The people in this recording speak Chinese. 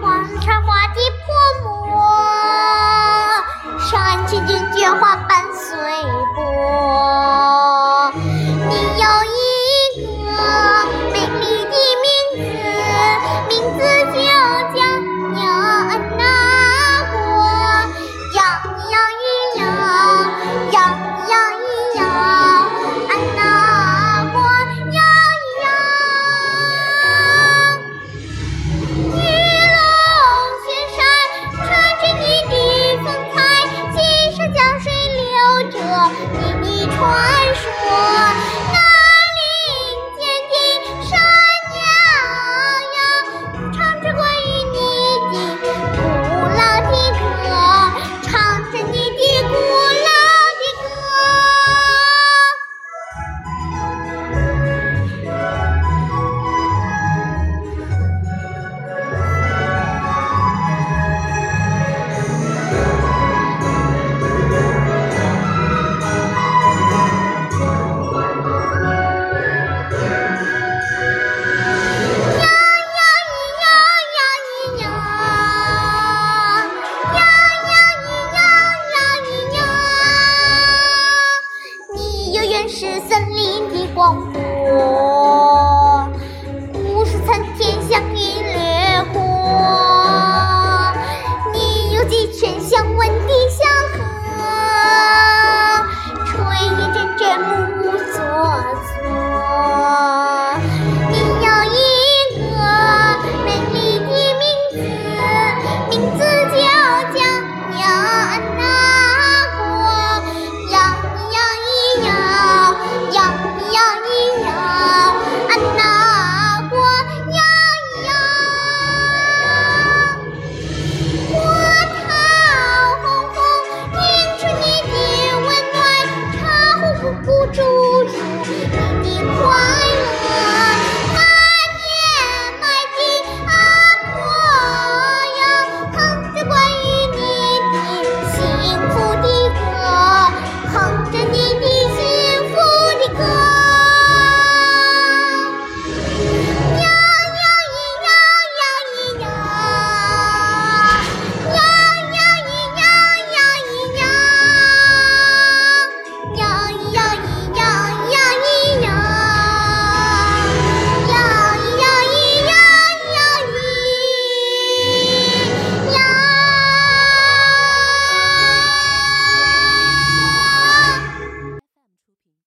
黄沙滑的泼墨山泉阵阵花瓣